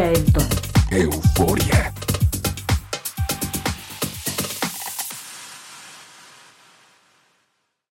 Escuchas